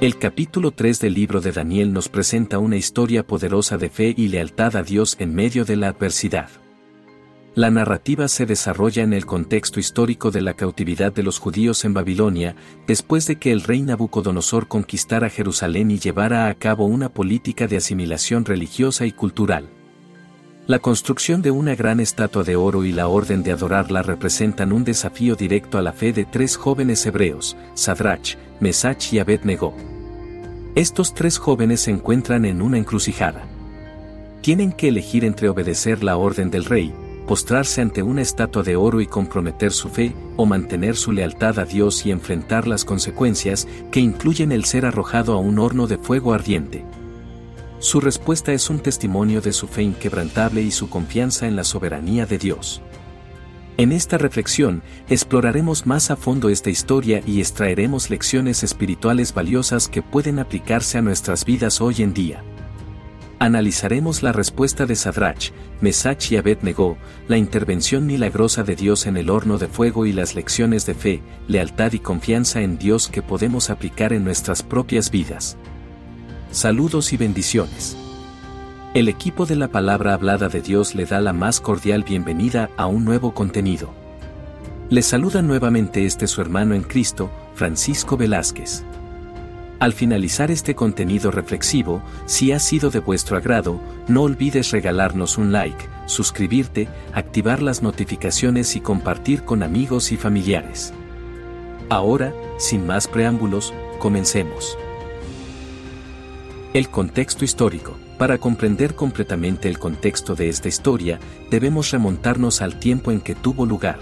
El capítulo 3 del libro de Daniel nos presenta una historia poderosa de fe y lealtad a Dios en medio de la adversidad. La narrativa se desarrolla en el contexto histórico de la cautividad de los judíos en Babilonia, después de que el rey Nabucodonosor conquistara Jerusalén y llevara a cabo una política de asimilación religiosa y cultural. La construcción de una gran estatua de oro y la orden de adorarla representan un desafío directo a la fe de tres jóvenes hebreos, Sadrach, Mesach y Abednego. Estos tres jóvenes se encuentran en una encrucijada. Tienen que elegir entre obedecer la orden del rey, postrarse ante una estatua de oro y comprometer su fe, o mantener su lealtad a Dios y enfrentar las consecuencias que incluyen el ser arrojado a un horno de fuego ardiente. Su respuesta es un testimonio de su fe inquebrantable y su confianza en la soberanía de Dios. En esta reflexión, exploraremos más a fondo esta historia y extraeremos lecciones espirituales valiosas que pueden aplicarse a nuestras vidas hoy en día. Analizaremos la respuesta de Sadrach, Mesach y Abednego, la intervención milagrosa de Dios en el horno de fuego y las lecciones de fe, lealtad y confianza en Dios que podemos aplicar en nuestras propias vidas. Saludos y bendiciones. El equipo de la palabra hablada de Dios le da la más cordial bienvenida a un nuevo contenido. Le saluda nuevamente este su hermano en Cristo, Francisco Velázquez. Al finalizar este contenido reflexivo, si ha sido de vuestro agrado, no olvides regalarnos un like, suscribirte, activar las notificaciones y compartir con amigos y familiares. Ahora, sin más preámbulos, comencemos. El contexto histórico. Para comprender completamente el contexto de esta historia, debemos remontarnos al tiempo en que tuvo lugar.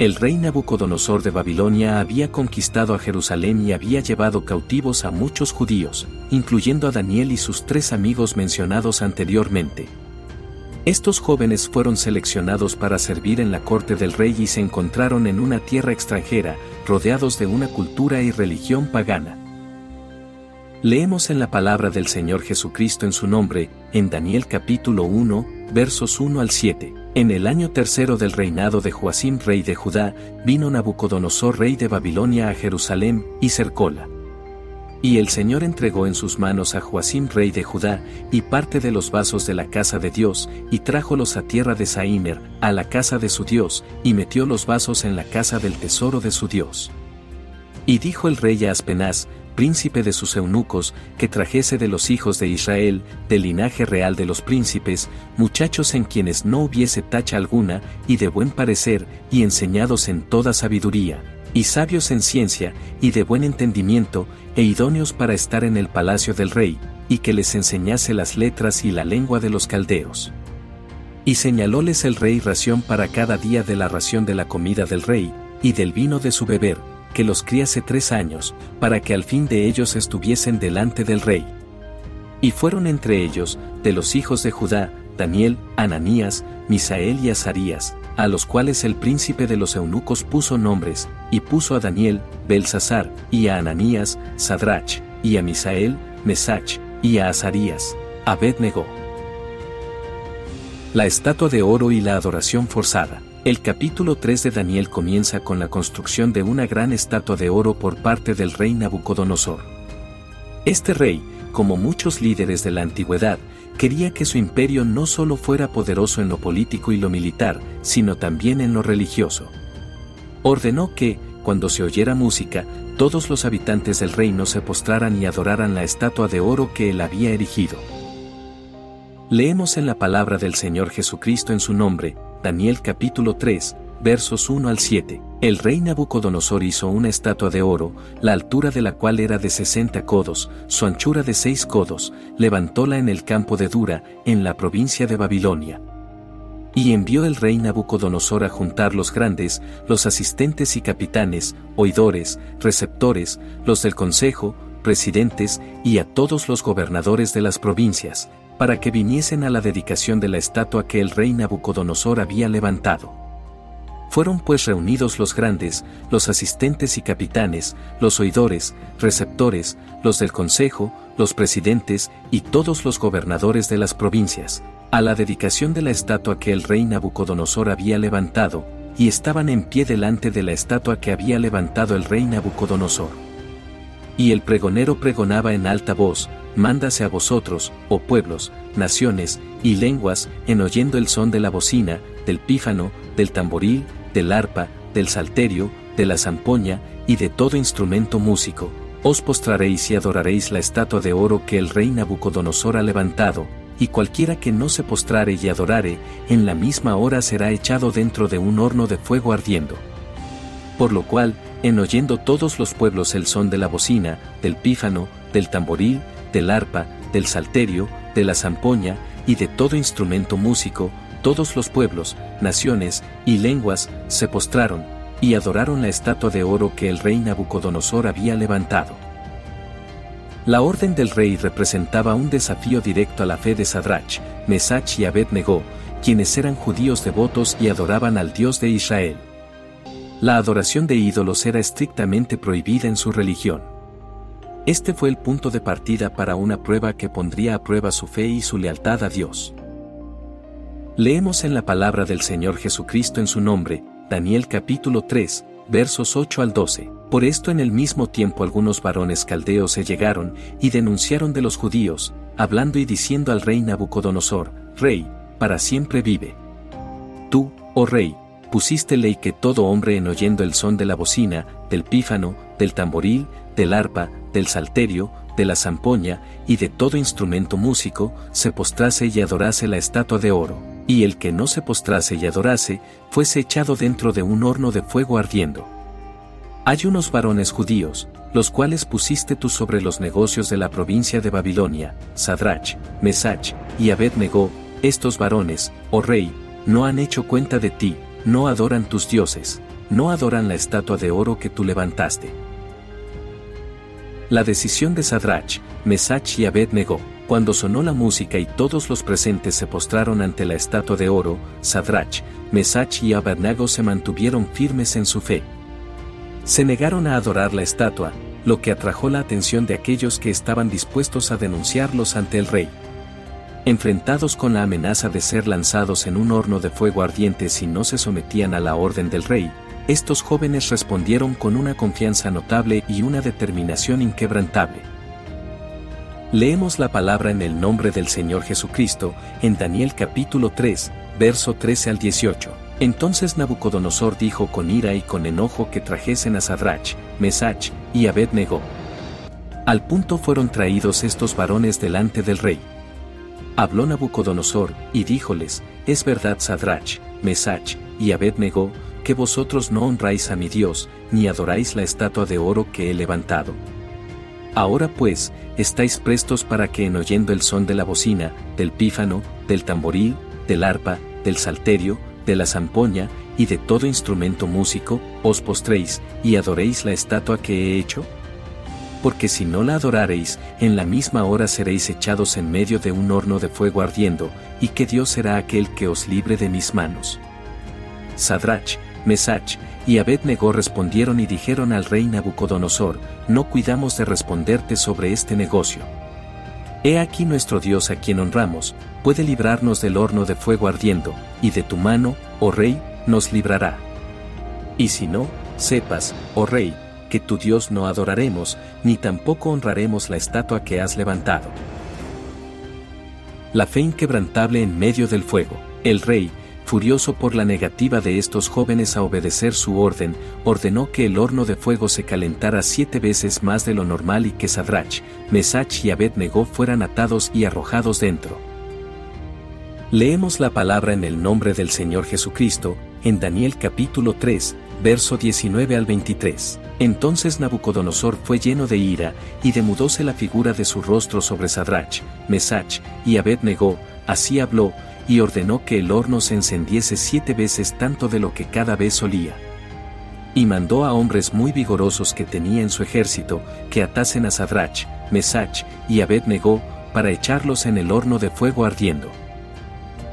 El rey Nabucodonosor de Babilonia había conquistado a Jerusalén y había llevado cautivos a muchos judíos, incluyendo a Daniel y sus tres amigos mencionados anteriormente. Estos jóvenes fueron seleccionados para servir en la corte del rey y se encontraron en una tierra extranjera, rodeados de una cultura y religión pagana. Leemos en la palabra del Señor Jesucristo en su nombre, en Daniel capítulo 1, versos 1 al 7. En el año tercero del reinado de Joacim rey de Judá, vino Nabucodonosor rey de Babilonia a Jerusalén, y cercóla. Y el Señor entregó en sus manos a Joacim rey de Judá, y parte de los vasos de la casa de Dios, y trájolos a tierra de Saimer, a la casa de su Dios, y metió los vasos en la casa del tesoro de su Dios. Y dijo el rey a Aspenaz, príncipe de sus eunucos, que trajese de los hijos de Israel, del linaje real de los príncipes, muchachos en quienes no hubiese tacha alguna, y de buen parecer, y enseñados en toda sabiduría, y sabios en ciencia, y de buen entendimiento, e idóneos para estar en el palacio del rey, y que les enseñase las letras y la lengua de los caldeos. Y señalóles el rey ración para cada día de la ración de la comida del rey, y del vino de su beber, que los criase tres años, para que al fin de ellos estuviesen delante del rey. Y fueron entre ellos, de los hijos de Judá, Daniel, Ananías, Misael y Azarías, a los cuales el príncipe de los eunucos puso nombres, y puso a Daniel, Belsasar, y a Ananías, Sadrach, y a Misael, Mesach, y a Azarías, Abednego. La estatua de oro y la adoración forzada. El capítulo 3 de Daniel comienza con la construcción de una gran estatua de oro por parte del rey Nabucodonosor. Este rey, como muchos líderes de la antigüedad, quería que su imperio no solo fuera poderoso en lo político y lo militar, sino también en lo religioso. Ordenó que, cuando se oyera música, todos los habitantes del reino se postraran y adoraran la estatua de oro que él había erigido. Leemos en la palabra del Señor Jesucristo en su nombre, Daniel capítulo 3, versos 1 al 7. El rey Nabucodonosor hizo una estatua de oro, la altura de la cual era de 60 codos, su anchura de 6 codos, levantóla en el campo de Dura, en la provincia de Babilonia. Y envió el rey Nabucodonosor a juntar los grandes, los asistentes y capitanes, oidores, receptores, los del consejo, presidentes, y a todos los gobernadores de las provincias, para que viniesen a la dedicación de la estatua que el rey Nabucodonosor había levantado. Fueron pues reunidos los grandes, los asistentes y capitanes, los oidores, receptores, los del consejo, los presidentes y todos los gobernadores de las provincias, a la dedicación de la estatua que el rey Nabucodonosor había levantado, y estaban en pie delante de la estatua que había levantado el rey Nabucodonosor. Y el pregonero pregonaba en alta voz, Mándase a vosotros, oh pueblos, naciones y lenguas, en oyendo el son de la bocina, del pífano, del tamboril, del arpa, del salterio, de la zampoña y de todo instrumento músico, os postraréis y adoraréis la estatua de oro que el rey Nabucodonosor ha levantado, y cualquiera que no se postrare y adorare, en la misma hora será echado dentro de un horno de fuego ardiendo. Por lo cual, en oyendo todos los pueblos el son de la bocina, del pífano, del tamboril, del arpa, del salterio, de la zampoña y de todo instrumento músico, todos los pueblos, naciones y lenguas se postraron y adoraron la estatua de oro que el rey Nabucodonosor había levantado. La orden del rey representaba un desafío directo a la fe de Sadrach, Mesach y Abednego, quienes eran judíos devotos y adoraban al Dios de Israel. La adoración de ídolos era estrictamente prohibida en su religión. Este fue el punto de partida para una prueba que pondría a prueba su fe y su lealtad a Dios. Leemos en la palabra del Señor Jesucristo en su nombre, Daniel capítulo 3, versos 8 al 12. Por esto en el mismo tiempo algunos varones caldeos se llegaron y denunciaron de los judíos, hablando y diciendo al rey Nabucodonosor, Rey, para siempre vive. Tú, oh rey, pusiste ley que todo hombre en oyendo el son de la bocina, del pífano, del tamboril, del arpa, del salterio, de la zampoña y de todo instrumento músico, se postrase y adorase la estatua de oro y el que no se postrase y adorase, fuese echado dentro de un horno de fuego ardiendo. Hay unos varones judíos, los cuales pusiste tú sobre los negocios de la provincia de Babilonia, Sadrach, Mesach y Abednego, estos varones, oh rey, no han hecho cuenta de ti, no adoran tus dioses, no adoran la estatua de oro que tú levantaste. La decisión de Sadrach, Mesach y Abednego, cuando sonó la música y todos los presentes se postraron ante la estatua de oro, Sadrach, Mesach y Abednego se mantuvieron firmes en su fe. Se negaron a adorar la estatua, lo que atrajo la atención de aquellos que estaban dispuestos a denunciarlos ante el rey. Enfrentados con la amenaza de ser lanzados en un horno de fuego ardiente si no se sometían a la orden del rey, estos jóvenes respondieron con una confianza notable y una determinación inquebrantable. Leemos la palabra en el nombre del Señor Jesucristo, en Daniel capítulo 3, verso 13 al 18. Entonces Nabucodonosor dijo con ira y con enojo que trajesen a Sadrach, Mesach y Abednego. Al punto fueron traídos estos varones delante del rey. Habló Nabucodonosor, y díjoles, Es verdad Sadrach, Mesach y Abednego, que vosotros no honráis a mi Dios, ni adoráis la estatua de oro que he levantado. Ahora pues, estáis prestos para que en oyendo el son de la bocina, del pífano, del tamboril, del arpa, del salterio, de la zampoña y de todo instrumento músico, os postréis y adoréis la estatua que he hecho? Porque si no la adorareis, en la misma hora seréis echados en medio de un horno de fuego ardiendo, y que Dios será aquel que os libre de mis manos. Sadrach, Mesach, y Abednego respondieron y dijeron al rey Nabucodonosor, no cuidamos de responderte sobre este negocio. He aquí nuestro Dios a quien honramos, puede librarnos del horno de fuego ardiendo, y de tu mano, oh rey, nos librará. Y si no, sepas, oh rey, que tu Dios no adoraremos, ni tampoco honraremos la estatua que has levantado. La fe inquebrantable en medio del fuego. El rey, furioso por la negativa de estos jóvenes a obedecer su orden, ordenó que el horno de fuego se calentara siete veces más de lo normal y que Sadrach, Mesach y Abednego fueran atados y arrojados dentro. Leemos la palabra en el nombre del Señor Jesucristo, en Daniel capítulo 3, verso 19 al 23. Entonces Nabucodonosor fue lleno de ira, y demudóse la figura de su rostro sobre Sadrach, Mesach y Abednego, así habló, y ordenó que el horno se encendiese siete veces tanto de lo que cada vez solía. Y mandó a hombres muy vigorosos que tenía en su ejército, que atasen a Sadrach, Mesach y Abednego, para echarlos en el horno de fuego ardiendo.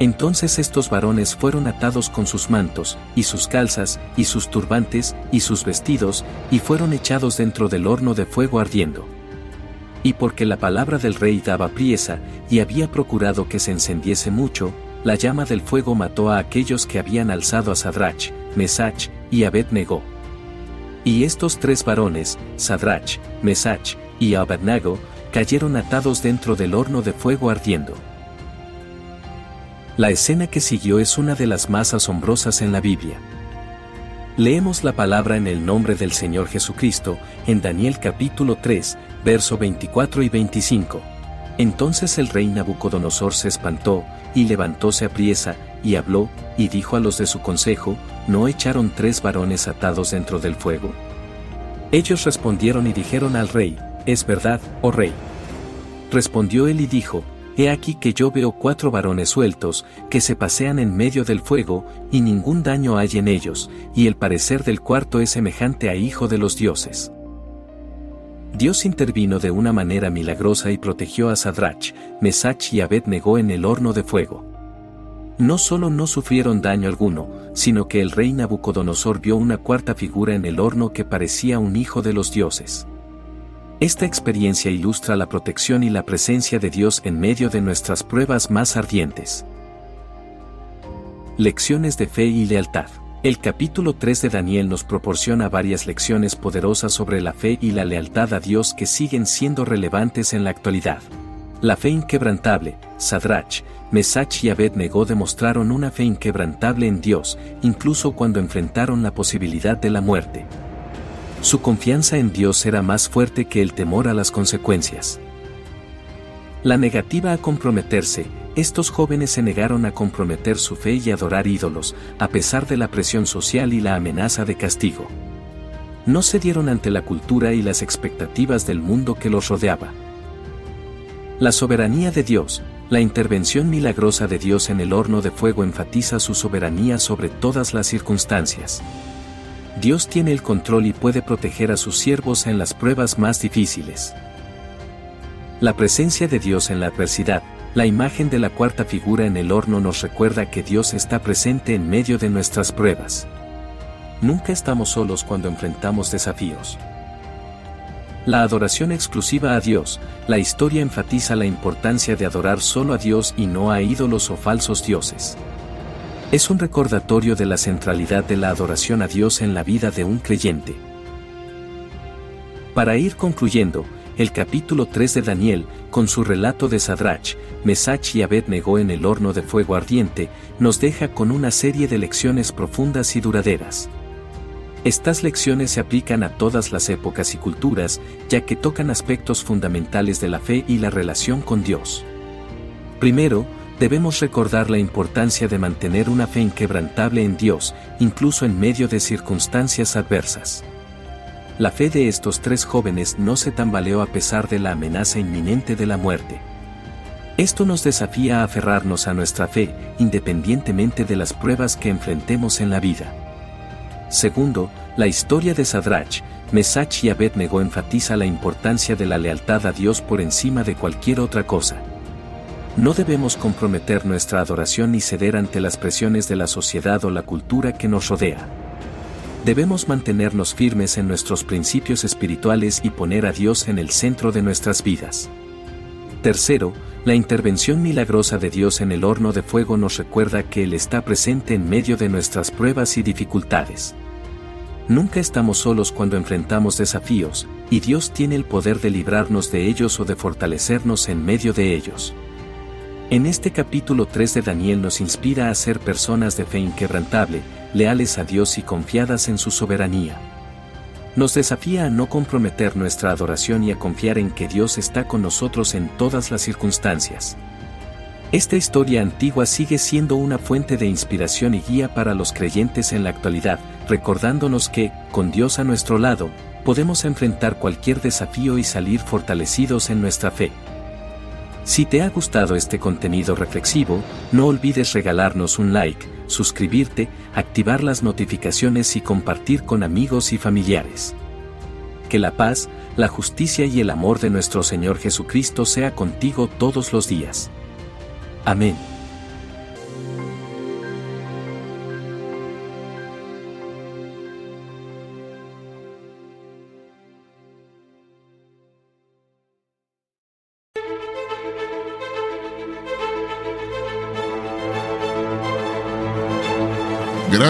Entonces estos varones fueron atados con sus mantos, y sus calzas, y sus turbantes, y sus vestidos, y fueron echados dentro del horno de fuego ardiendo y porque la palabra del rey daba priesa, y había procurado que se encendiese mucho, la llama del fuego mató a aquellos que habían alzado a Sadrach, Mesach y Abednego. Y estos tres varones, Sadrach, Mesach y Abednego, cayeron atados dentro del horno de fuego ardiendo. La escena que siguió es una de las más asombrosas en la Biblia. Leemos la palabra en el nombre del Señor Jesucristo, en Daniel capítulo 3, verso 24 y 25. Entonces el rey Nabucodonosor se espantó, y levantóse a priesa, y habló, y dijo a los de su consejo, ¿no echaron tres varones atados dentro del fuego? Ellos respondieron y dijeron al rey, Es verdad, oh rey. Respondió él y dijo, He aquí que yo veo cuatro varones sueltos, que se pasean en medio del fuego, y ningún daño hay en ellos, y el parecer del cuarto es semejante a hijo de los dioses. Dios intervino de una manera milagrosa y protegió a Sadrach, Mesach y Abednego en el horno de fuego. No solo no sufrieron daño alguno, sino que el rey Nabucodonosor vio una cuarta figura en el horno que parecía un hijo de los dioses. Esta experiencia ilustra la protección y la presencia de Dios en medio de nuestras pruebas más ardientes. Lecciones de fe y lealtad. El capítulo 3 de Daniel nos proporciona varias lecciones poderosas sobre la fe y la lealtad a Dios que siguen siendo relevantes en la actualidad. La fe inquebrantable, Sadrach, Mesach y Abednego demostraron una fe inquebrantable en Dios, incluso cuando enfrentaron la posibilidad de la muerte. Su confianza en Dios era más fuerte que el temor a las consecuencias. La negativa a comprometerse, estos jóvenes se negaron a comprometer su fe y adorar ídolos, a pesar de la presión social y la amenaza de castigo. No cedieron ante la cultura y las expectativas del mundo que los rodeaba. La soberanía de Dios, la intervención milagrosa de Dios en el horno de fuego enfatiza su soberanía sobre todas las circunstancias. Dios tiene el control y puede proteger a sus siervos en las pruebas más difíciles. La presencia de Dios en la adversidad, la imagen de la cuarta figura en el horno nos recuerda que Dios está presente en medio de nuestras pruebas. Nunca estamos solos cuando enfrentamos desafíos. La adoración exclusiva a Dios, la historia enfatiza la importancia de adorar solo a Dios y no a ídolos o falsos dioses es un recordatorio de la centralidad de la adoración a Dios en la vida de un creyente. Para ir concluyendo, el capítulo 3 de Daniel, con su relato de Sadrach, Mesach y Abednego en el horno de fuego ardiente, nos deja con una serie de lecciones profundas y duraderas. Estas lecciones se aplican a todas las épocas y culturas, ya que tocan aspectos fundamentales de la fe y la relación con Dios. Primero, debemos recordar la importancia de mantener una fe inquebrantable en Dios, incluso en medio de circunstancias adversas. La fe de estos tres jóvenes no se tambaleó a pesar de la amenaza inminente de la muerte. Esto nos desafía a aferrarnos a nuestra fe, independientemente de las pruebas que enfrentemos en la vida. Segundo, la historia de Sadrach, Mesach y Abednego enfatiza la importancia de la lealtad a Dios por encima de cualquier otra cosa. No debemos comprometer nuestra adoración ni ceder ante las presiones de la sociedad o la cultura que nos rodea. Debemos mantenernos firmes en nuestros principios espirituales y poner a Dios en el centro de nuestras vidas. Tercero, la intervención milagrosa de Dios en el horno de fuego nos recuerda que Él está presente en medio de nuestras pruebas y dificultades. Nunca estamos solos cuando enfrentamos desafíos, y Dios tiene el poder de librarnos de ellos o de fortalecernos en medio de ellos. En este capítulo 3 de Daniel nos inspira a ser personas de fe inquebrantable, leales a Dios y confiadas en su soberanía. Nos desafía a no comprometer nuestra adoración y a confiar en que Dios está con nosotros en todas las circunstancias. Esta historia antigua sigue siendo una fuente de inspiración y guía para los creyentes en la actualidad, recordándonos que, con Dios a nuestro lado, podemos enfrentar cualquier desafío y salir fortalecidos en nuestra fe. Si te ha gustado este contenido reflexivo, no olvides regalarnos un like, suscribirte, activar las notificaciones y compartir con amigos y familiares. Que la paz, la justicia y el amor de nuestro Señor Jesucristo sea contigo todos los días. Amén.